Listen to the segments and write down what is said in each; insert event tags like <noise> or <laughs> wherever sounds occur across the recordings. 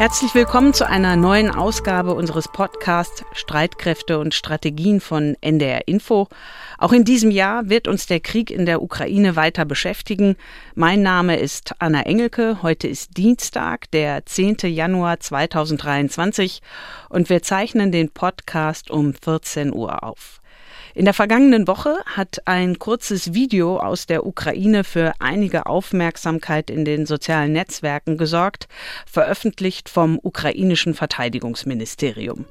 Herzlich willkommen zu einer neuen Ausgabe unseres Podcasts Streitkräfte und Strategien von NDR Info. Auch in diesem Jahr wird uns der Krieg in der Ukraine weiter beschäftigen. Mein Name ist Anna Engelke. Heute ist Dienstag, der 10. Januar 2023 und wir zeichnen den Podcast um 14 Uhr auf. In der vergangenen Woche hat ein kurzes Video aus der Ukraine für einige Aufmerksamkeit in den sozialen Netzwerken gesorgt, veröffentlicht vom ukrainischen Verteidigungsministerium.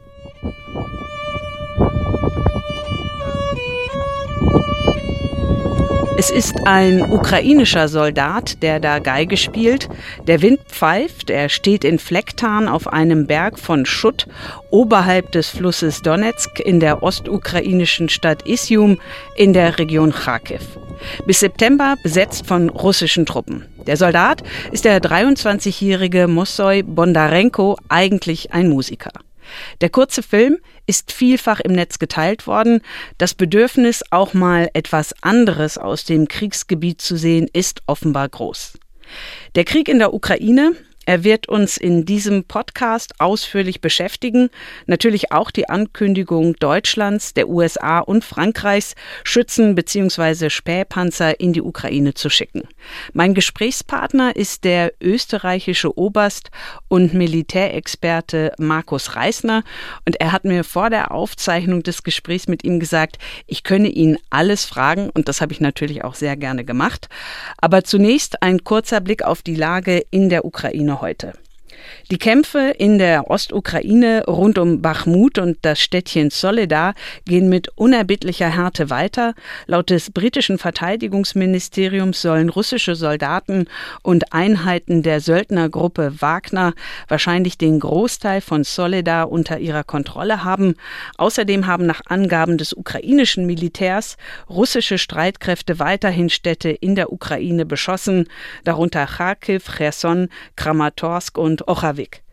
Es ist ein ukrainischer Soldat, der da Geige spielt. Der Wind pfeift, er steht in Flecktarn auf einem Berg von Schutt oberhalb des Flusses Donetsk in der ostukrainischen Stadt Isium in der Region Kharkiv. Bis September besetzt von russischen Truppen. Der Soldat ist der 23-jährige Mossoy Bondarenko, eigentlich ein Musiker. Der kurze Film ist vielfach im Netz geteilt worden. Das Bedürfnis, auch mal etwas anderes aus dem Kriegsgebiet zu sehen, ist offenbar groß. Der Krieg in der Ukraine er wird uns in diesem Podcast ausführlich beschäftigen. Natürlich auch die Ankündigung Deutschlands, der USA und Frankreichs, Schützen bzw. Spähpanzer in die Ukraine zu schicken. Mein Gesprächspartner ist der österreichische Oberst und Militärexperte Markus Reisner. Und er hat mir vor der Aufzeichnung des Gesprächs mit ihm gesagt, ich könne ihn alles fragen. Und das habe ich natürlich auch sehr gerne gemacht. Aber zunächst ein kurzer Blick auf die Lage in der Ukraine heute. Die Kämpfe in der Ostukraine rund um Bachmut und das Städtchen Soledar gehen mit unerbittlicher Härte weiter. Laut des britischen Verteidigungsministeriums sollen russische Soldaten und Einheiten der Söldnergruppe Wagner wahrscheinlich den Großteil von Soledar unter ihrer Kontrolle haben. Außerdem haben nach Angaben des ukrainischen Militärs russische Streitkräfte weiterhin Städte in der Ukraine beschossen, darunter Kharkiv, Cherson, Kramatorsk und Ochawik.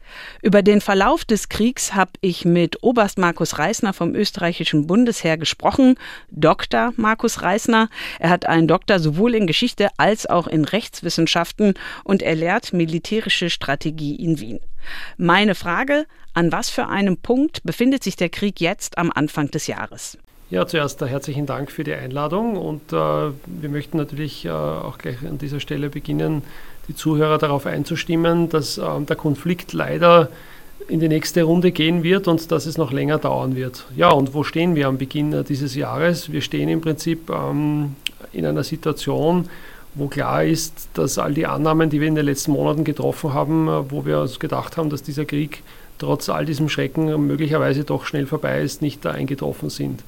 Über den Verlauf des Kriegs habe ich mit Oberst Markus Reisner vom österreichischen Bundesheer gesprochen, Dr. Markus Reisner. Er hat einen Doktor sowohl in Geschichte als auch in Rechtswissenschaften und er lehrt militärische Strategie in Wien. Meine Frage, an was für einem Punkt befindet sich der Krieg jetzt am Anfang des Jahres? Ja, zuerst herzlichen Dank für die Einladung und äh, wir möchten natürlich äh, auch gleich an dieser Stelle beginnen, die Zuhörer darauf einzustimmen, dass äh, der Konflikt leider in die nächste Runde gehen wird und dass es noch länger dauern wird. Ja, und wo stehen wir am Beginn äh, dieses Jahres? Wir stehen im Prinzip ähm, in einer Situation, wo klar ist, dass all die Annahmen, die wir in den letzten Monaten getroffen haben, äh, wo wir uns gedacht haben, dass dieser Krieg trotz all diesem Schrecken möglicherweise doch schnell vorbei ist, nicht eingetroffen sind.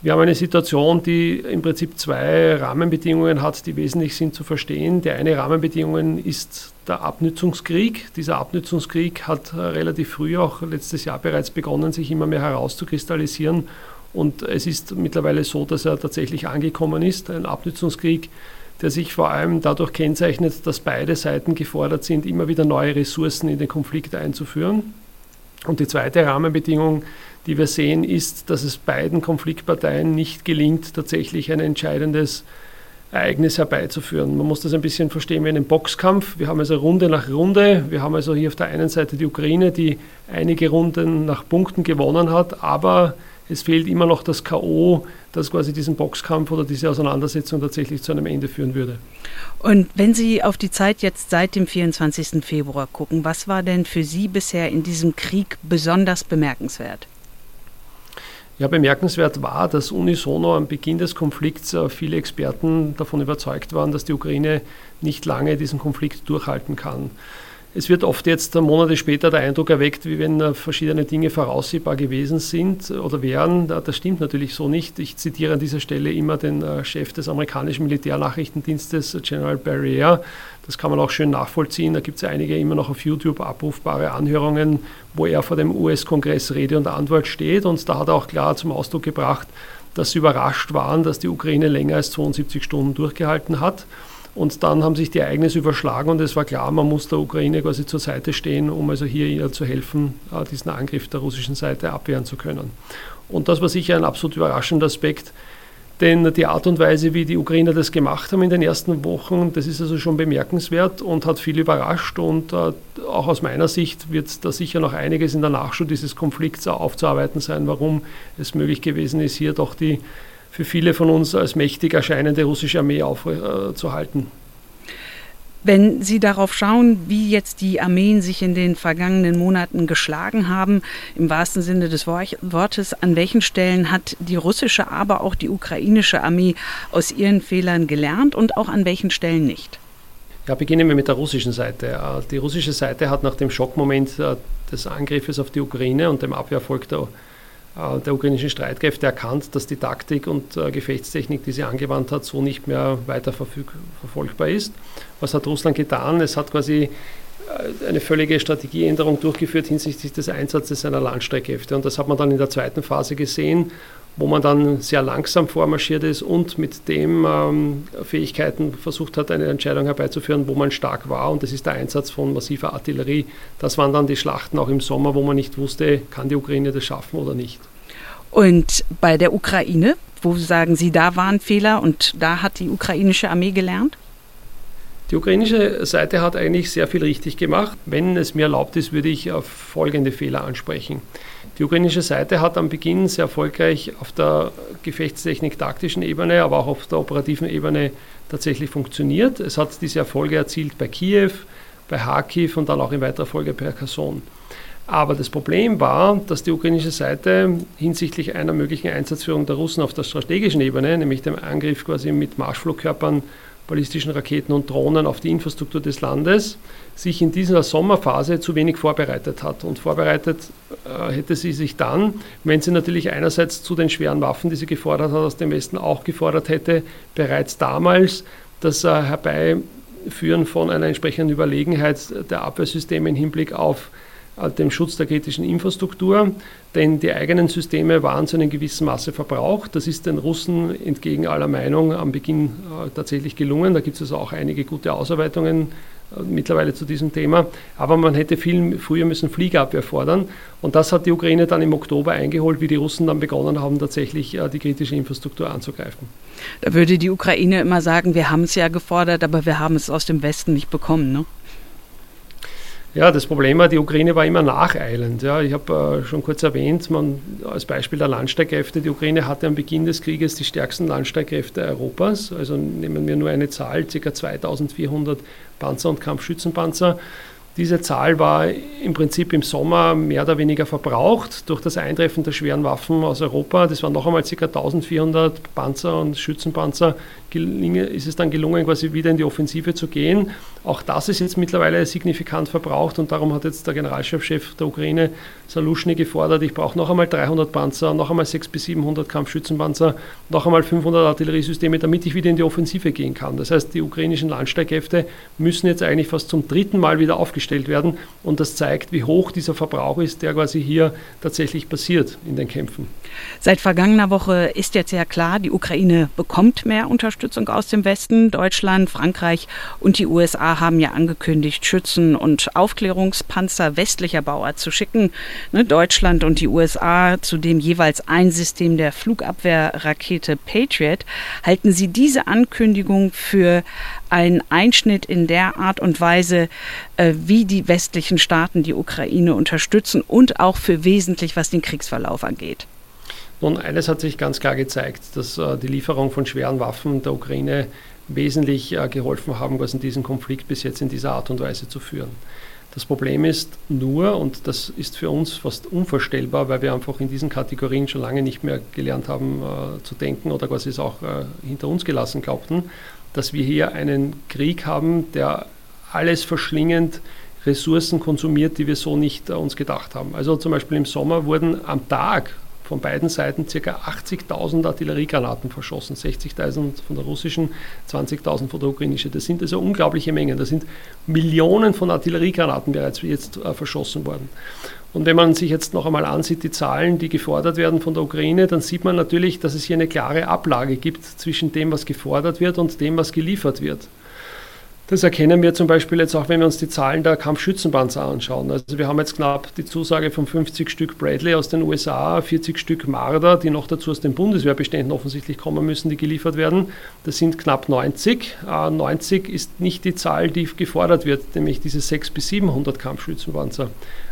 Wir haben eine Situation, die im Prinzip zwei Rahmenbedingungen hat, die wesentlich sind zu verstehen. Die eine Rahmenbedingung ist der Abnützungskrieg. Dieser Abnützungskrieg hat relativ früh, auch letztes Jahr bereits begonnen, sich immer mehr herauszukristallisieren. Und es ist mittlerweile so, dass er tatsächlich angekommen ist. Ein Abnützungskrieg, der sich vor allem dadurch kennzeichnet, dass beide Seiten gefordert sind, immer wieder neue Ressourcen in den Konflikt einzuführen. Und die zweite Rahmenbedingung die wir sehen, ist, dass es beiden Konfliktparteien nicht gelingt, tatsächlich ein entscheidendes Ereignis herbeizuführen. Man muss das ein bisschen verstehen wie einen Boxkampf. Wir haben also Runde nach Runde. Wir haben also hier auf der einen Seite die Ukraine, die einige Runden nach Punkten gewonnen hat, aber es fehlt immer noch das K.O., das quasi diesen Boxkampf oder diese Auseinandersetzung tatsächlich zu einem Ende führen würde. Und wenn Sie auf die Zeit jetzt seit dem 24. Februar gucken, was war denn für Sie bisher in diesem Krieg besonders bemerkenswert? Ja, bemerkenswert war, dass unisono am Beginn des Konflikts äh, viele Experten davon überzeugt waren, dass die Ukraine nicht lange diesen Konflikt durchhalten kann. Es wird oft jetzt äh, Monate später der Eindruck erweckt, wie wenn äh, verschiedene Dinge voraussehbar gewesen sind oder wären. Das stimmt natürlich so nicht. Ich zitiere an dieser Stelle immer den Chef des amerikanischen Militärnachrichtendienstes, General Barrier, das kann man auch schön nachvollziehen. Da gibt es einige immer noch auf YouTube abrufbare Anhörungen, wo er vor dem US-Kongress Rede und Antwort steht. Und da hat er auch klar zum Ausdruck gebracht, dass sie überrascht waren, dass die Ukraine länger als 72 Stunden durchgehalten hat. Und dann haben sich die Ereignisse überschlagen und es war klar, man muss der Ukraine quasi zur Seite stehen, um also hier ihr zu helfen, äh, diesen Angriff der russischen Seite abwehren zu können. Und das war sicher ein absolut überraschender Aspekt, Denn die Art und Weise, wie die Ukrainer das gemacht haben in den ersten Wochen, das ist also schon bemerkenswert und hat viel überrascht. Und äh, auch aus meiner Sicht wird da sicher noch einiges in der Nachschau dieses Konflikts aufzuarbeiten sein, warum es möglich gewesen ist, hier doch die für viele von uns als mächtig erscheinende russische Armee aufzuhalten. Wenn Sie darauf schauen, wie jetzt die Armeen sich in den vergangenen Monaten geschlagen haben, im wahrsten Sinne des Wortes, an welchen Stellen hat die russische, aber auch die ukrainische Armee aus ihren Fehlern gelernt und auch an welchen Stellen nicht? Ja, beginnen wir mit der russischen Seite. Äh, die russische Seite hat nach dem Schockmoment äh, des Angriffes auf die Ukraine und dem Abwehrerfolg der äh, der ukrainischen Streitkräfte erkannt, dass die Taktik und äh, Gefechtstechnik, die sie angewandt hat, so nicht mehr weiter verfolgbar ist. Was hat Russland getan? Es hat quasi äh, eine völlige Strategieänderung durchgeführt hinsichtlich des Einsatzes seiner Landstreitkräfte. Und das hat man dann in der zweiten Phase gesehen, wo man dann sehr langsam vormarschiert ist und mit dem ähm, Fähigkeiten versucht hat, eine Entscheidung herbeizuführen, wo man stark war. Und das ist der Einsatz von massiver Artillerie. Das waren dann die Schlachten auch im Sommer, wo man nicht wusste, kann die Ukraine das schaffen oder nicht. Und bei der Ukraine, wo sagen Sie, da waren Fehler und da hat die ukrainische Armee gelernt? Die ukrainische Seite hat eigentlich sehr viel richtig gemacht. Wenn es mir erlaubt ist, würde ich auf folgende Fehler ansprechen. Die ukrainische Seite hat am Beginn sehr erfolgreich auf der Gefechtstechnik-taktischen Ebene, aber auch auf der operativen Ebene tatsächlich funktioniert. Es hat diese Erfolge erzielt bei Kiew, bei Kharkiv und dann auch in weiterer Folge bei Kherson. Aber das Problem war, dass die ukrainische Seite hinsichtlich einer möglichen Einsatzführung der Russen auf der strategischen Ebene, nämlich dem Angriff quasi mit Marschflugkörpern, ballistischen Raketen und Drohnen auf die Infrastruktur des Landes, sich in dieser Sommerphase zu wenig vorbereitet hat. Und vorbereitet äh, hätte sie sich dann, wenn sie natürlich einerseits zu den schweren Waffen, die sie gefordert hat, aus dem Westen auch gefordert hätte, bereits damals das äh, Herbeiführen von einer entsprechenden Überlegenheit der Abwehrsysteme im Hinblick auf äh, dem Schutz der kritischen Infrastruktur, denn die eigenen Systeme waren zu einem gewissen Maße verbraucht. Das ist den Russen entgegen aller Meinung am Beginn äh, tatsächlich gelungen. Da gibt es also auch einige gute Ausarbeitungen äh, mittlerweile zu diesem Thema. Aber man hätte viel früher müssen Fliegerabwehr fordern. Und das hat die Ukraine dann im Oktober eingeholt, wie die Russen dann begonnen haben, tatsächlich die kritische Infrastruktur anzugreifen. Da würde die Ukraine immer sagen, wir haben es ja gefordert, aber wir haben es aus dem Westen nicht bekommen. Ne? Ja, das Problem war, die Ukraine war immer nacheilend. Ja, ich habe äh, schon kurz erwähnt, man, als Beispiel der Landstreitkräfte, die Ukraine hatte am Beginn des Krieges die stärksten Landstreitkräfte Europas. Also nehmen wir nur eine Zahl, ca. 2400 Panzer und Kampfschützenpanzer. Diese Zahl war im Prinzip im Sommer mehr oder weniger verbraucht durch das Eintreffen der schweren Waffen aus Europa. Das waren noch einmal ca. 1400 Panzer und Schützenpanzer. Ist es dann gelungen, quasi wieder in die Offensive zu gehen. Auch das ist jetzt mittlerweile signifikant verbraucht und darum hat jetzt der Generalchefchef der Ukraine, Saluschny, gefordert, ich brauche noch einmal 300 Panzer, noch einmal 600 bis 700 Kampfschützenpanzer, noch einmal 500 Artilleriesysteme, damit ich wieder in die Offensive gehen kann. Das heißt, die ukrainischen Landstreitkräfte müssen jetzt eigentlich fast zum dritten Mal wieder aufgestellt werden und das zeigt, wie hoch dieser Verbrauch ist, der quasi hier tatsächlich passiert in den Kämpfen. Seit vergangener Woche ist jetzt ja klar, die Ukraine bekommt mehr Unterstützung aus dem Westen. Deutschland, Frankreich und die USA haben ja angekündigt, Schützen und Aufklärungspanzer westlicher Bauart zu schicken. Ne, Deutschland und die USA zudem jeweils ein System der Flugabwehrrakete Patriot. Halten Sie diese Ankündigung für einen Einschnitt in der Art und Weise, äh, wie die westlichen Staaten die Ukraine unterstützen und auch für wesentlich, was den Kriegsverlauf angeht? Nun, eines hat sich ganz klar gezeigt, dass äh, die Lieferung von schweren Waffen der Ukraine wesentlich äh, geholfen haben, quasi diesen Konflikt bis jetzt in dieser Art und Weise zu führen. Das Problem ist nur, und das ist für uns fast unvorstellbar, weil wir einfach in diesen Kategorien schon lange nicht mehr gelernt haben äh, zu denken oder quasi es auch äh, hinter uns gelassen glaubten, dass wir hier einen Krieg haben, der alles verschlingend Ressourcen konsumiert, die wir so nicht äh, uns gedacht haben. Also zum Beispiel im Sommer wurden am Tag von beiden Seiten ca. 80.000 Artilleriegranaten verschossen, 60.000 von der russischen, 20.000 von der ukrainischen. Das sind also unglaubliche Mengen. Da sind Millionen von Artilleriegranaten bereits jetzt äh, verschossen worden. Und wenn man sich jetzt noch einmal ansieht, die Zahlen, die gefordert werden von der Ukraine, dann sieht man natürlich, dass es hier eine klare Ablage gibt zwischen dem, was gefordert wird und dem, was geliefert wird. Das erkennen wir zum Beispiel jetzt auch, wenn wir uns die Zahlen der Kampfschützenpanzer anschauen. Also wir haben jetzt knapp die Zusage von 50 Stück Bradley aus den USA, 40 Stück Marder, die noch dazu aus den Bundeswehrbeständen offensichtlich kommen müssen, die geliefert werden. Das sind knapp 90. 90 ist nicht die Zahl, die gefordert wird, nämlich diese 600 bis 700 Kampfschützenpanzer.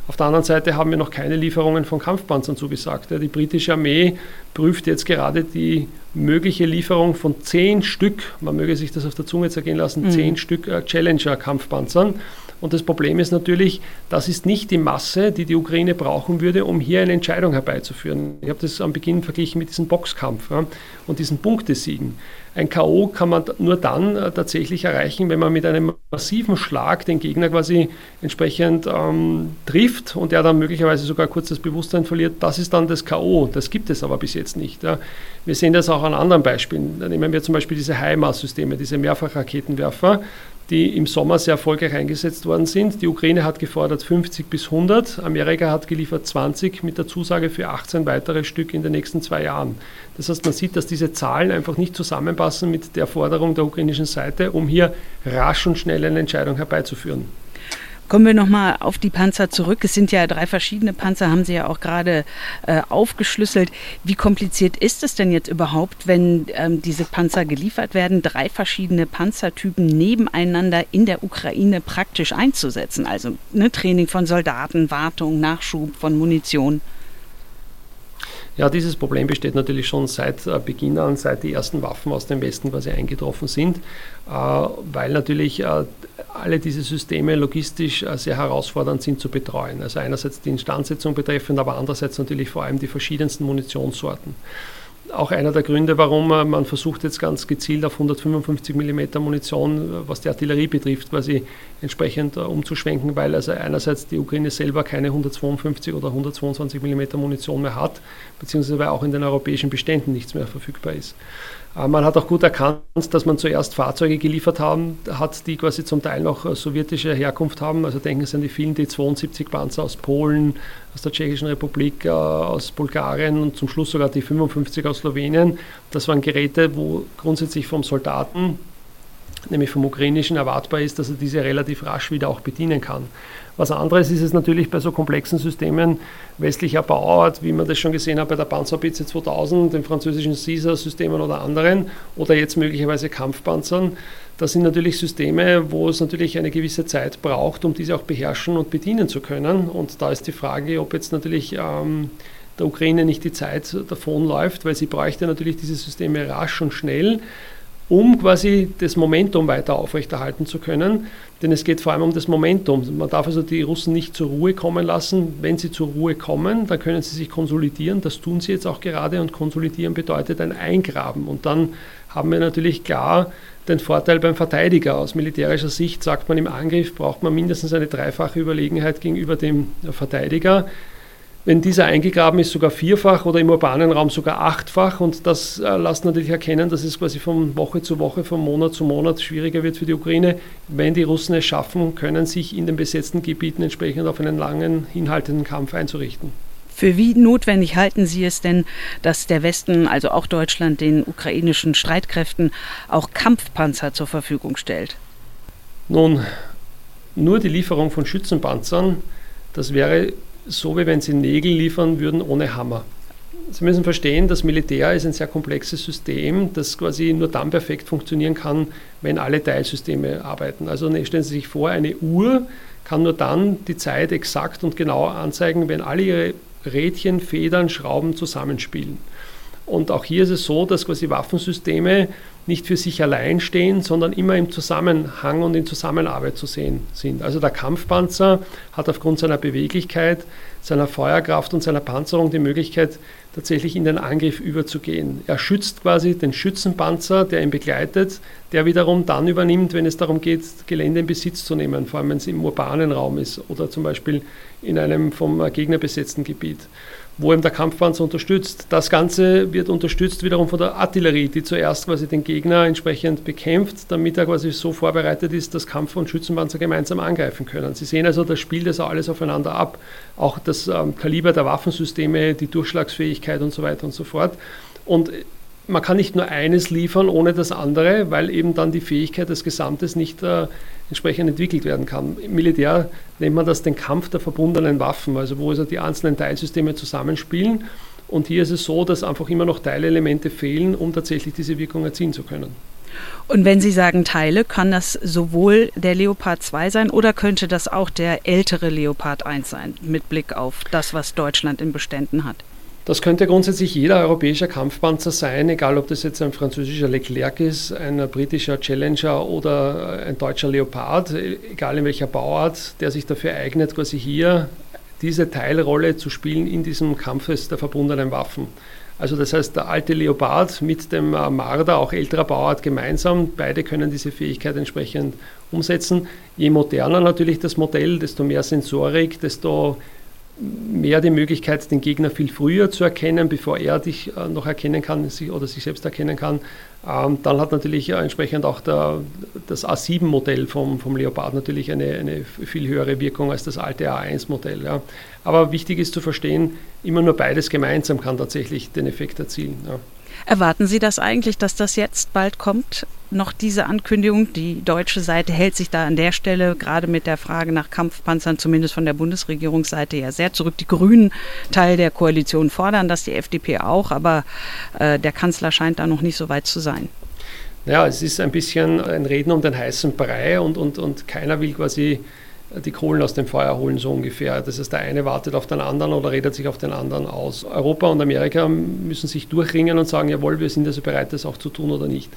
Auf der anderen Seite haben wir noch keine Lieferungen von Kampfpanzern zugesagt. Die britische Armee prüft jetzt gerade die mögliche Lieferung von zehn Stück, man möge sich das auf der Zunge zergehen lassen, mhm. zehn Stück äh, Challenger-Kampfpanzern. Und das Problem ist natürlich, das ist nicht die Masse, die die Ukraine brauchen würde, um hier eine Entscheidung herbeizuführen. Ich habe das am Beginn verglichen mit diesem Boxkampf ja, und diesen Punktesiegen. Ein K.O. kann man nur dann äh, tatsächlich erreichen, wenn man mit einem massiven Schlag den Gegner quasi entsprechend ähm, trifft und er dann möglicherweise sogar kurz das Bewusstsein verliert. Das ist dann das K.O. Das gibt es aber bis jetzt nicht. Ja. Wir sehen das auch an anderen Beispielen. Da nehmen wir zum Beispiel diese HIMARS-Systeme, diese Mehrfachraketenwerfer die im Sommer sehr erfolgreich eingesetzt worden sind. Die Ukraine hat gefordert 50 bis 100, Amerika hat geliefert 20 mit der Zusage für 18 weitere Stück in den nächsten zwei Jahren. Das heißt, man sieht, dass diese Zahlen einfach nicht zusammenpassen mit der Forderung der ukrainischen Seite, um hier rasch und schnell eine Entscheidung herbeizuführen. Kommen wir nochmal auf die Panzer zurück. Es sind ja drei verschiedene Panzer, haben Sie ja auch gerade äh, aufgeschlüsselt. Wie kompliziert ist es denn jetzt überhaupt, wenn ähm, diese Panzer geliefert werden, drei verschiedene Panzertypen nebeneinander in der Ukraine praktisch einzusetzen? Also ne, Training von Soldaten, Wartung, Nachschub von Munition. Ja, dieses Problem besteht natürlich schon seit äh, Beginn an, seit die ersten Waffen aus dem Westen quasi eingetroffen sind, äh, weil natürlich äh, alle diese Systeme logistisch sehr herausfordernd sind zu betreuen. Also einerseits die Instandsetzung betreffend, aber andererseits natürlich vor allem die verschiedensten Munitionssorten auch einer der Gründe, warum man versucht jetzt ganz gezielt auf 155 mm Munition, was die Artillerie betrifft, quasi entsprechend umzuschwenken, weil also einerseits die Ukraine selber keine 152 oder 122 mm Munition mehr hat, beziehungsweise weil auch in den europäischen Beständen nichts mehr verfügbar ist. Man hat auch gut erkannt, dass man zuerst Fahrzeuge geliefert haben, hat, die quasi zum Teil noch äh, sowjetische Herkunft haben. Also denken Sie an die vielen D-72 Panzer aus Polen, aus der Tschechischen Republik, äh, aus Bulgarien und zum Schluss sogar die 55 aus Slowenien. Das waren Geräte, wo grundsätzlich vom Soldaten nämlich vom ukrainischen erwartbar ist, dass er diese relativ rasch wieder auch bedienen kann. Was anderes ist es natürlich bei so komplexen Systemen westlicher Bauart, wie man das schon gesehen hat bei der Panzerpizze 2000, den französischen Caesar-Systemen oder anderen oder jetzt möglicherweise Kampfpanzern. Das sind natürlich Systeme, wo es natürlich eine gewisse Zeit braucht, um diese auch beherrschen und bedienen zu können. Und da ist die Frage, ob jetzt natürlich ähm, der Ukraine nicht die Zeit davonläuft, weil sie bräuchte natürlich diese Systeme rasch und schnell um quasi das Momentum weiter aufrechterhalten zu können. Denn es geht vor allem um das Momentum. Man darf also die Russen nicht zur Ruhe kommen lassen. Wenn sie zur Ruhe kommen, dann können sie sich konsolidieren. Das tun sie jetzt auch gerade und konsolidieren bedeutet ein Eingraben. Und dann haben wir natürlich klar den Vorteil beim Verteidiger. Aus militärischer Sicht sagt man, im Angriff braucht man mindestens eine dreifache Überlegenheit gegenüber dem Verteidiger wenn dieser eingegraben ist, sogar vierfach oder im urbanen Raum sogar achtfach. Und das äh, lässt natürlich erkennen, dass es quasi von Woche zu Woche, von Monat zu Monat schwieriger wird für die Ukraine. Wenn die Russen es schaffen, können sich in den besetzten Gebieten entsprechend auf einen langen, hinhaltenden Kampf einzurichten. Für wie notwendig halten Sie es denn, dass der Westen, also auch Deutschland, den ukrainischen Streitkräften auch Kampfpanzer zur Verfügung stellt? Nun, nur die Lieferung von Schützenpanzern, das wäre so wie wenn sie Nägel liefern würden ohne Hammer. Sie müssen verstehen, das Militär ist ein sehr komplexes System, das quasi nur dann perfekt funktionieren kann, wenn alle Teilsysteme arbeiten. Also ne, stellen Sie sich vor, eine Uhr kann nur dann die Zeit exakt und genau anzeigen, wenn alle ihre Rädchen, Federn, Schrauben zusammenspielen. Und auch hier ist es so, dass quasi Waffensysteme nicht für sich allein stehen, sondern immer im Zusammenhang und in Zusammenarbeit zu sehen sind. Also der Kampfpanzer hat aufgrund seiner Beweglichkeit, seiner Feuerkraft und seiner Panzerung die Möglichkeit, tatsächlich in den Angriff überzugehen. Er schützt quasi den Schützenpanzer, der ihn begleitet, der wiederum dann übernimmt, wenn es darum geht, Gelände in Besitz zu nehmen, vor allem wenn es im urbanen Raum ist oder zum Beispiel in einem vom Gegner besetzten Gebiet wo eben der Kampfpanzer unterstützt. Das Ganze wird unterstützt wiederum von der Artillerie, die zuerst quasi den Gegner entsprechend bekämpft, damit er quasi so vorbereitet ist, dass Kampf- und Schützenpanzer gemeinsam angreifen können. Sie sehen also, das spielt das alles aufeinander ab. Auch das ähm, Kaliber der Waffensysteme, die Durchschlagsfähigkeit und so weiter und so fort. Und man kann nicht nur eines liefern ohne das andere, weil eben dann die Fähigkeit des Gesamtes nicht äh, entsprechend entwickelt werden kann. Im Militär nennt man das den Kampf der verbundenen Waffen, also wo also die einzelnen Teilsysteme zusammenspielen. Und hier ist es so, dass einfach immer noch Teilelemente fehlen, um tatsächlich diese Wirkung erzielen zu können. Und wenn Sie sagen Teile, kann das sowohl der Leopard 2 sein oder könnte das auch der ältere Leopard 1 sein, mit Blick auf das, was Deutschland in Beständen hat? Das könnte grundsätzlich jeder europäischer Kampfpanzer sein, egal ob das jetzt ein französischer Leclerc ist, ein britischer Challenger oder ein deutscher Leopard, egal in welcher Bauart, der sich dafür eignet, quasi hier diese Teilrolle zu spielen in diesem Kampf der verbundenen Waffen. Also das heißt, der alte Leopard mit dem Marder, auch älterer Bauart gemeinsam, beide können diese Fähigkeit entsprechend umsetzen. Je moderner natürlich das Modell, desto mehr Sensorik, desto mehr die Möglichkeit, den Gegner viel früher zu erkennen, bevor er dich äh, noch erkennen kann oder sich selbst erkennen kann. Ähm, dann hat natürlich äh, entsprechend auch der, das A7-Modell vom, vom Leopard natürlich eine, eine viel höhere Wirkung als das alte A1-Modell. Ja. Aber wichtig ist zu verstehen, immer nur beides gemeinsam kann tatsächlich den Effekt erzielen. Ja. Erwarten Sie das eigentlich, dass das jetzt bald kommt? Noch diese Ankündigung? Die deutsche Seite hält sich da an der Stelle gerade mit der Frage nach Kampfpanzern, zumindest von der Bundesregierungsseite, ja sehr zurück. Die Grünen, Teil der Koalition, fordern das, die FDP auch, aber äh, der Kanzler scheint da noch nicht so weit zu sein. Ja, es ist ein bisschen ein Reden um den heißen Brei und, und, und keiner will quasi die Kohlen aus dem Feuer holen, so ungefähr. Das heißt, der eine wartet auf den anderen oder redet sich auf den anderen aus. Europa und Amerika müssen sich durchringen und sagen, jawohl, wir sind also bereit, das auch zu tun oder nicht.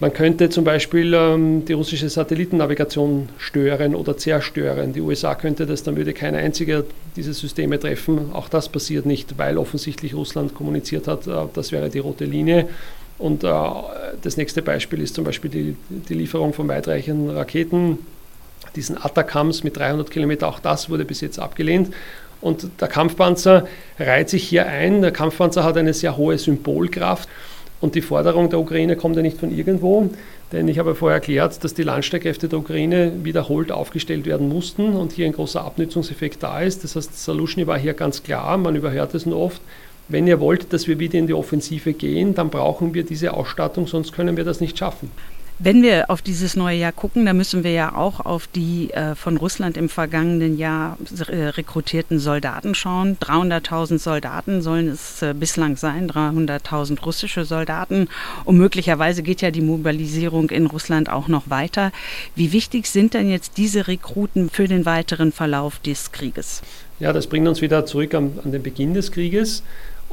Man könnte zum Beispiel ähm, die russische Satellitennavigation stören oder zerstören. Die USA könnte das, dann würde kein einziger diese Systeme treffen. Auch das passiert nicht, weil offensichtlich Russland kommuniziert hat, äh, das wäre die rote Linie. Und äh, das nächste Beispiel ist zum Beispiel die, die Lieferung von weitreichenden Raketen diesen Atacams mit 300 Kilometer, auch das wurde bis jetzt abgelehnt. Und der Kampfpanzer reiht sich hier ein. Der Kampfpanzer hat eine sehr hohe Symbolkraft. Und die Forderung der Ukraine kommt ja nicht von irgendwo, denn ich habe vorher erklärt, dass die Landstreitkräfte der Ukraine wiederholt aufgestellt werden mussten und hier ein großer Abnützungseffekt da ist. Das heißt, Salushny war hier ganz klar, man überhört es nur oft. Wenn ihr wollt, dass wir wieder in die Offensive gehen, dann brauchen wir diese Ausstattung, sonst können wir das nicht schaffen. Wenn wir auf dieses neue Jahr gucken, dann müssen wir ja auch auf die äh, von Russland im vergangenen Jahr äh, rekrutierten Soldaten schauen. 300.000 Soldaten sollen es äh, bislang sein, 300.000 russische Soldaten. Und möglicherweise geht ja die Mobilisierung in Russland auch noch weiter. Wie wichtig sind denn jetzt diese Rekruten für den weiteren Verlauf des Krieges? Ja, das bringt uns wieder zurück an, an den Beginn des Krieges.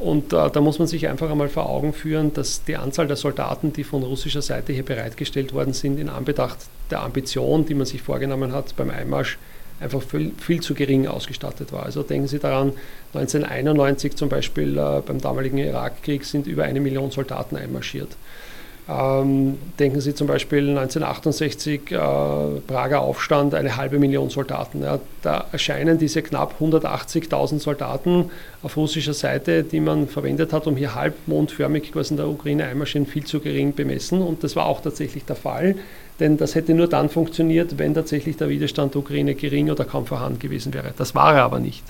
Und äh, da muss man sich einfach einmal vor Augen führen, dass die Anzahl der Soldaten, die von russischer Seite hier bereitgestellt worden sind, in Anbetracht der Ambition, die man sich vorgenommen hat beim Einmarsch, einfach viel, viel zu gering ausgestattet war. Also denken Sie daran, 1991 zum Beispiel äh, beim damaligen Irakkrieg sind über eine Million Soldaten einmarschiert. Ähm, denken Sie zum Beispiel 1968 äh, Prager Aufstand, eine halbe Million Soldaten. Ja, da erscheinen diese knapp 180.000 Soldaten auf russischer Seite, die man verwendet hat, um hier halbmondförmig quasi in der Ukraine einmarschieren, viel zu gering bemessen. Und das war auch tatsächlich der Fall, denn das hätte nur dann funktioniert, wenn tatsächlich der Widerstand der Ukraine gering oder kaum vorhanden gewesen wäre. Das war er aber nicht.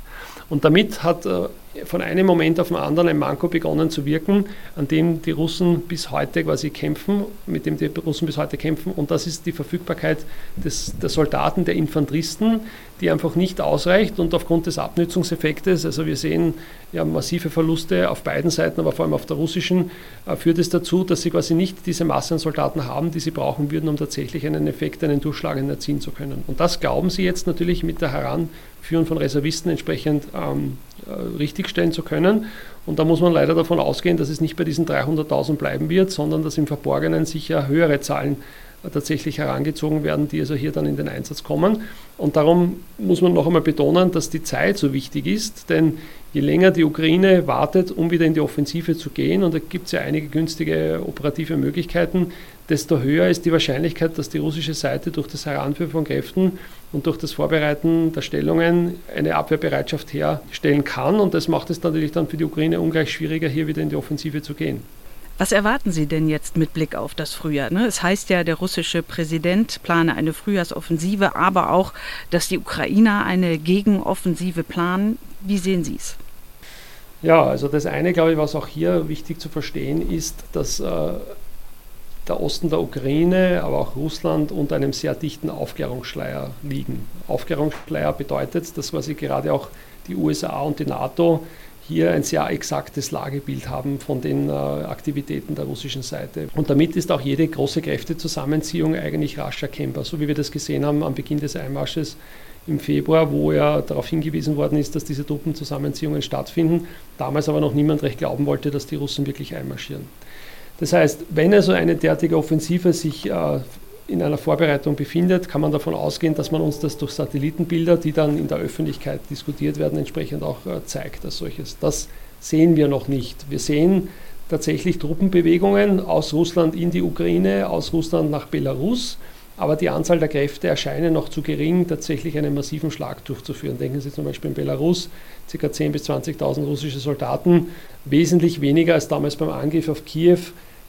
Und damit hat äh, von einem Moment auf den anderen ein Manko begonnen zu wirken, an dem die Russen bis heute quasi kämpfen, mit dem die Russen bis heute kämpfen. Und das ist die Verfügbarkeit des, der Soldaten, der Infanteristen, die einfach nicht ausreicht. Und aufgrund des Abnützungseffektes, also wir sehen ja massive Verluste auf beiden Seiten, aber vor allem auf der russischen, äh, führt es dazu, dass sie quasi nicht diese Masse an Soldaten haben, die sie brauchen würden, um tatsächlich einen Effekt, einen durchschlagenden erzielen zu können. Und das glauben sie jetzt natürlich mit der Heranführung von Reservisten entsprechend ähm, äh, richtigstellen zu können. Und da muss man leider davon ausgehen, dass es nicht bei diesen 300.000 bleiben wird, sondern dass im Verborgenen sicher höhere Zahlen äh, tatsächlich herangezogen werden, die also hier dann in den Einsatz kommen. Und darum muss man noch einmal betonen, dass die Zeit so wichtig ist, denn je länger die Ukraine wartet, um wieder in die Offensive zu gehen, und da gibt es ja einige günstige operative Möglichkeiten, desto höher ist die Wahrscheinlichkeit, dass die russische Seite durch das Heranführen von Kräften und durch das Vorbereiten der Stellungen eine Abwehrbereitschaft herstellen kann. Und das macht es natürlich dann für die Ukraine ungleich schwieriger, hier wieder in die Offensive zu gehen. Was erwarten Sie denn jetzt mit Blick auf das Frühjahr? Ne? Es heißt ja, der russische Präsident plane eine Frühjahrsoffensive, aber auch, dass die Ukrainer eine Gegenoffensive planen. Wie sehen Sie es? Ja, also das eine, glaube ich, was auch hier wichtig zu verstehen ist, dass äh, der Osten der Ukraine, aber auch Russland unter einem sehr dichten Aufklärungsschleier liegen. Aufklärungsschleier bedeutet, dass quasi gerade auch die USA und die NATO hier ein sehr exaktes Lagebild haben von den äh, Aktivitäten der russischen Seite. Und damit ist auch jede große Kräftezusammenziehung eigentlich rasch erkennbar, so wie wir das gesehen haben am Beginn des Einmarsches im Februar, wo ja darauf hingewiesen worden ist, dass diese Truppenzusammenziehungen stattfinden, damals aber noch niemand recht glauben wollte, dass die Russen wirklich einmarschieren. Das heißt, wenn also eine derartige Offensive sich äh, in einer Vorbereitung befindet, kann man davon ausgehen, dass man uns das durch Satellitenbilder, die dann in der Öffentlichkeit diskutiert werden, entsprechend auch äh, zeigt als solches. Das sehen wir noch nicht. Wir sehen tatsächlich Truppenbewegungen aus Russland in die Ukraine, aus Russland nach Belarus, aber die Anzahl der Kräfte erscheinen noch zu gering, tatsächlich einen massiven Schlag durchzuführen. Denken Sie zum Beispiel in Belarus, ca. 10.000 bis 20.000 russische Soldaten, wesentlich weniger als damals beim Angriff auf Kiew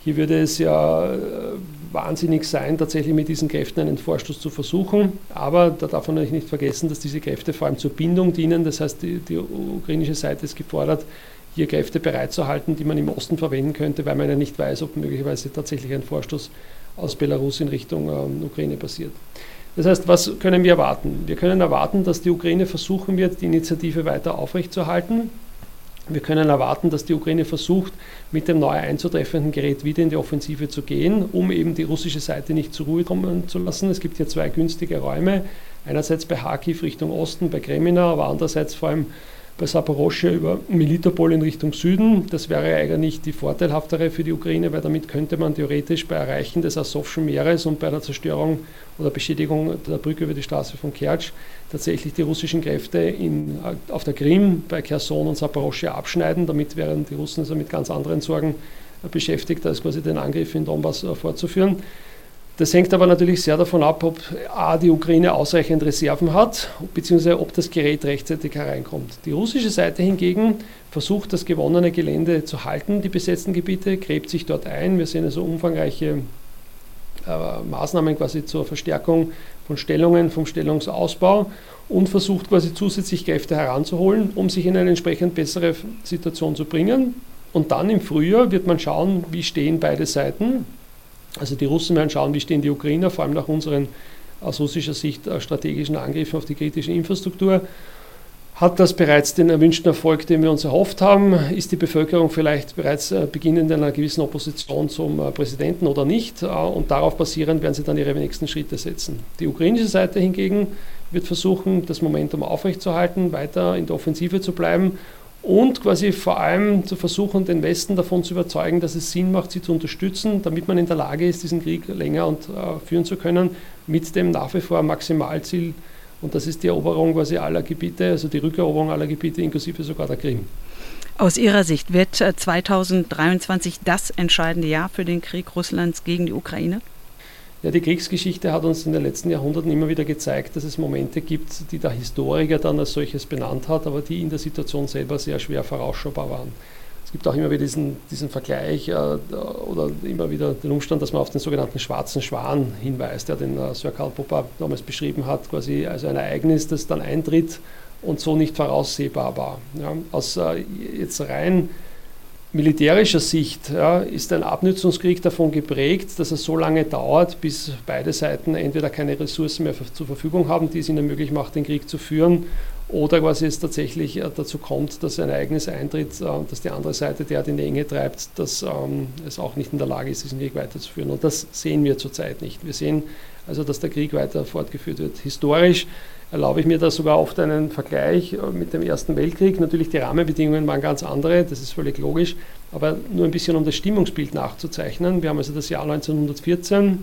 hier würde es ja äh, wahnsinnig sein, tatsächlich mit diesen Kräften einen Vorstoß zu versuchen. Aber da darf man natürlich nicht vergessen, dass diese Kräfte vor allem zur Bindung dienen. Das heißt, die, die ukrainische Seite ist gefordert, hier Kräfte bereitzuhalten, die man im Osten verwenden könnte, weil man ja nicht weiß, ob möglicherweise tatsächlich ein Vorstoß aus Belarus in Richtung ähm, Ukraine passiert. Das heißt, was können wir erwarten? Wir können erwarten, dass die Ukraine versuchen wird, die Initiative weiter aufrechtzuerhalten. Wir können erwarten, dass die Ukraine versucht, mit dem neu einzutreffenden Gerät wieder in die Offensive zu gehen, um eben die russische Seite nicht zur Ruhe kommen zu lassen. Es gibt hier zwei günstige Räume. Einerseits bei Kharkiv Richtung Osten, bei Kremina, aber andererseits vor allem bei Saporoschia über Militopol in Richtung Süden. Das wäre eigentlich die vorteilhaftere für die Ukraine, weil damit könnte man theoretisch bei Erreichen des Asowschen Meeres und bei der Zerstörung oder Beschädigung der Brücke über die Straße von Kertsch tatsächlich die russischen Kräfte in, auf der Krim, bei Kherson und Saporoschia abschneiden. Damit wären die Russen also mit ganz anderen Sorgen beschäftigt, als quasi den Angriff in Donbass fortzuführen. Das hängt aber natürlich sehr davon ab, ob A, die Ukraine ausreichend Reserven hat, beziehungsweise ob das Gerät rechtzeitig hereinkommt. Die russische Seite hingegen versucht, das gewonnene Gelände zu halten, die besetzten Gebiete, gräbt sich dort ein. Wir sehen also umfangreiche äh, Maßnahmen quasi zur Verstärkung von Stellungen, vom Stellungsausbau und versucht quasi zusätzlich Kräfte heranzuholen, um sich in eine entsprechend bessere Situation zu bringen. Und dann im Frühjahr wird man schauen, wie stehen beide Seiten also die Russen werden schauen, wie stehen die Ukrainer, vor allem nach unseren aus russischer Sicht äh, strategischen Angriffen auf die kritische Infrastruktur. Hat das bereits den erwünschten Erfolg, den wir uns erhofft haben? Ist die Bevölkerung vielleicht bereits äh, beginnend einer gewissen Opposition zum äh, Präsidenten oder nicht? Und darauf basierend werden sie dann ihre nächsten Schritte setzen. Die ukrainische Seite hingegen wird versuchen, das Momentum aufrechtzuerhalten, weiter in der Offensive zu bleiben und quasi vor allem zu versuchen, den Westen davon zu überzeugen, dass es Sinn macht, sie zu unterstützen, damit man in der Lage ist, diesen Krieg länger und, äh, führen zu können, mit dem nach wie vor Maximalziel, und das ist die Eroberung quasi aller Gebiete, also die Rückeroberung aller Gebiete, inklusive sogar der Krim. Aus Ihrer Sicht wird 2023 äh, das entscheidende Jahr für den Krieg Russlands gegen die Ukraine? Ja, die Kriegsgeschichte hat uns in den letzten Jahrhunderten immer wieder gezeigt, dass es Momente gibt, die der Historiker dann als solches benannt hat, aber die in der Situation selber sehr schwer vorausschaubar waren. Es gibt auch immer wieder diesen, diesen Vergleich äh, oder immer wieder den Umstand, dass man auf den sogenannten schwarzen Schwan hinweist, der den äh, Sir Karl Popper damals beschrieben hat, quasi als ein Ereignis, das dann eintritt und so nicht voraussehbar war. Ja, aus äh, jetzt rein militärischer Sicht ja, ist ein Abnutzungskrieg davon geprägt, dass es so lange dauert, bis beide Seiten entweder keine Ressourcen mehr zur Verfügung haben, die es ihnen möglich macht, den Krieg zu führen, oder quasi es tatsächlich äh, dazu kommt, dass ein Ereignis eintritt, äh, dass die andere Seite derart in die Enge treibt, dass ähm, es auch nicht in der Lage ist, diesen Krieg weiterzuführen. Und das sehen wir zurzeit nicht. Wir sehen also, dass der Krieg weiter fortgeführt wird. Historisch erlaube ich mir da sogar oft einen Vergleich äh, mit dem Ersten Weltkrieg. Natürlich, die Rahmenbedingungen waren ganz andere, das ist völlig logisch, aber nur ein bisschen um das Stimmungsbild nachzuzeichnen. Wir haben also das Jahr 1914,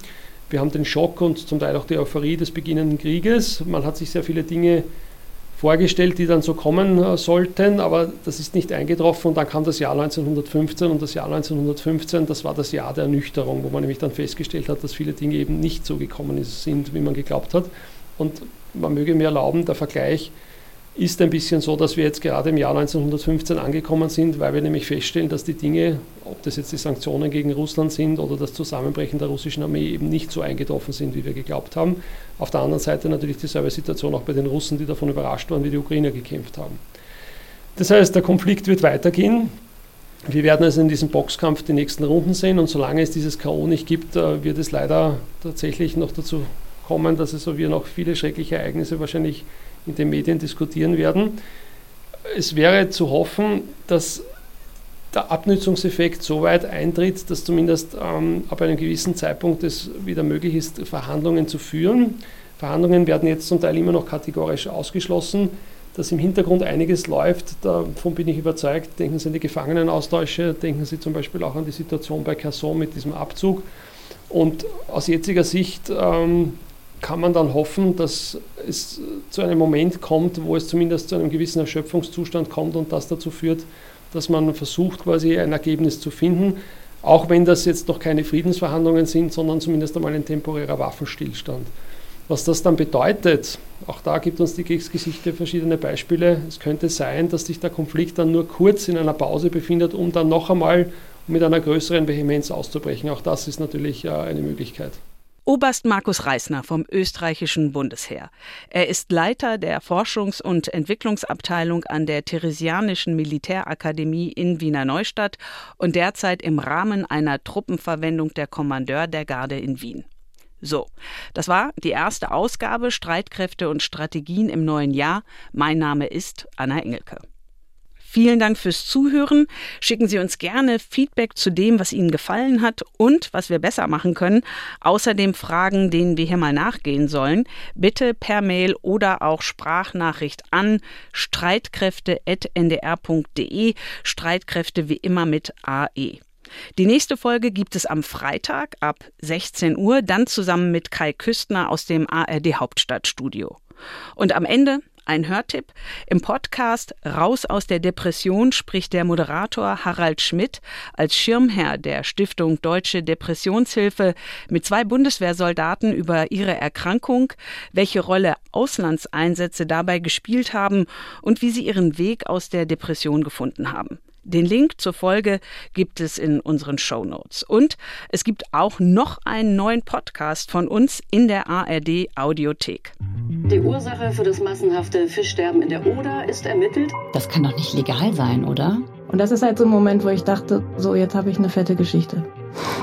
wir haben den Schock und zum Teil auch die Euphorie des beginnenden Krieges. Man hat sich sehr viele Dinge vorgestellt, die dann so kommen äh, sollten, aber das ist nicht eingetroffen und dann kam das Jahr 1915 und das Jahr 1915, das war das Jahr der Ernüchterung, wo man nämlich dann festgestellt hat, dass viele Dinge eben nicht so gekommen sind, wie man geglaubt hat. Und man möge mir erlauben, der Vergleich ist ein bisschen so, dass wir jetzt gerade im Jahr 1915 angekommen sind, weil wir nämlich feststellen, dass die Dinge, ob das jetzt die Sanktionen gegen Russland sind oder das Zusammenbrechen der russischen Armee, eben nicht so eingetroffen sind, wie wir geglaubt haben. Auf der anderen Seite natürlich dieselbe Situation auch bei den Russen, die davon überrascht waren, wie die Ukrainer gekämpft haben. Das heißt, der Konflikt wird weitergehen. Wir werden also in diesem Boxkampf die nächsten Runden sehen und solange es dieses K.O. nicht gibt, äh, wird es leider tatsächlich noch dazu kommen, dass es so wir noch viele schreckliche Ereignisse wahrscheinlich in den Medien diskutieren werden. Es wäre zu hoffen, dass der Abnützungseffekt so weit eintritt, dass zumindest ähm, ab einem gewissen Zeitpunkt es wieder möglich ist, Verhandlungen zu führen. Verhandlungen werden jetzt zum Teil immer noch kategorisch ausgeschlossen. Dass im Hintergrund einiges läuft, davon bin ich überzeugt. Denken Sie an die Gefangenenaustausche, denken Sie zum Beispiel auch an die Situation bei Casson mit diesem Abzug. Und aus jetziger Sicht ähm, kann man dann hoffen, dass es zu einem Moment kommt, wo es zumindest zu einem gewissen Erschöpfungszustand kommt und das dazu führt, dass man versucht, quasi ein Ergebnis zu finden, auch wenn das jetzt noch keine Friedensverhandlungen sind, sondern zumindest einmal ein temporärer Waffenstillstand. Was das dann bedeutet, auch da gibt uns die Kriegsgeschichte verschiedene Beispiele. Es könnte sein, dass sich der Konflikt dann nur kurz in einer Pause befindet, um dann noch einmal mit einer größeren Vehemenz auszubrechen. Auch das ist natürlich äh, eine Möglichkeit. Oberst Markus Reisner vom österreichischen Bundesheer. Er ist Leiter der Forschungs- und Entwicklungsabteilung an der Theresianischen Militärakademie in Wiener Neustadt und derzeit im Rahmen einer Truppenverwendung der Kommandeur der Garde in Wien. So, das war die erste Ausgabe Streitkräfte und Strategien im neuen Jahr. Mein Name ist Anna Engelke. Vielen Dank fürs Zuhören. Schicken Sie uns gerne Feedback zu dem, was Ihnen gefallen hat und was wir besser machen können. Außerdem Fragen, denen wir hier mal nachgehen sollen. Bitte per Mail oder auch Sprachnachricht an streitkräfte.ndr.de. Streitkräfte wie immer mit AE. Die nächste Folge gibt es am Freitag ab 16 Uhr, dann zusammen mit Kai Küstner aus dem ARD Hauptstadtstudio. Und am Ende ein Hörtipp. Im Podcast Raus aus der Depression spricht der Moderator Harald Schmidt als Schirmherr der Stiftung Deutsche Depressionshilfe mit zwei Bundeswehrsoldaten über ihre Erkrankung, welche Rolle Auslandseinsätze dabei gespielt haben und wie sie ihren Weg aus der Depression gefunden haben. Den Link zur Folge gibt es in unseren Show Notes. Und es gibt auch noch einen neuen Podcast von uns in der ARD Audiothek. Die Ursache für das massenhafte Fischsterben in der Oder ist ermittelt. Das kann doch nicht legal sein, oder? Und das ist halt so ein Moment, wo ich dachte, so jetzt habe ich eine fette Geschichte. <laughs>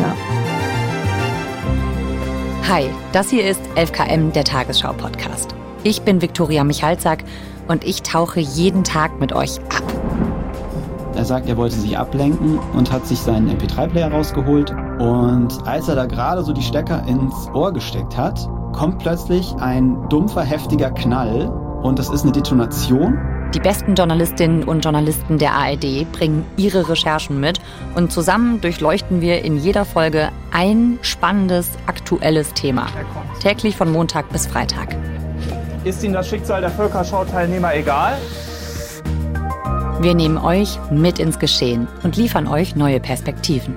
ja. Hi, das hier ist 11KM, der Tagesschau-Podcast. Ich bin Viktoria Michalzack und ich tauche jeden Tag mit euch ab. Er sagt, er wollte sich ablenken und hat sich seinen MP3-Player rausgeholt. Und als er da gerade so die Stecker ins Ohr gesteckt hat, kommt plötzlich ein dumpfer, heftiger Knall und das ist eine Detonation. Die besten Journalistinnen und Journalisten der ARD bringen ihre Recherchen mit und zusammen durchleuchten wir in jeder Folge ein spannendes, aktuelles Thema. Täglich von Montag bis Freitag. Ist Ihnen das Schicksal der Völkerschau-Teilnehmer egal? Wir nehmen euch mit ins Geschehen und liefern euch neue Perspektiven.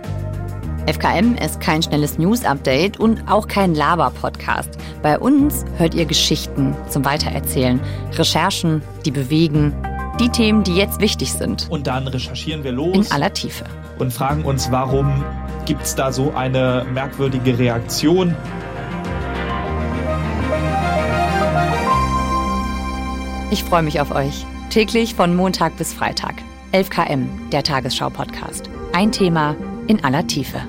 FKM ist kein schnelles News-Update und auch kein Laber-Podcast. Bei uns hört ihr Geschichten zum Weitererzählen, Recherchen, die bewegen, die Themen, die jetzt wichtig sind. Und dann recherchieren wir los. In aller Tiefe. Und fragen uns, warum gibt es da so eine merkwürdige Reaktion? Ich freue mich auf euch. Täglich von Montag bis Freitag. 11 km, der Tagesschau-Podcast. Ein Thema in aller Tiefe.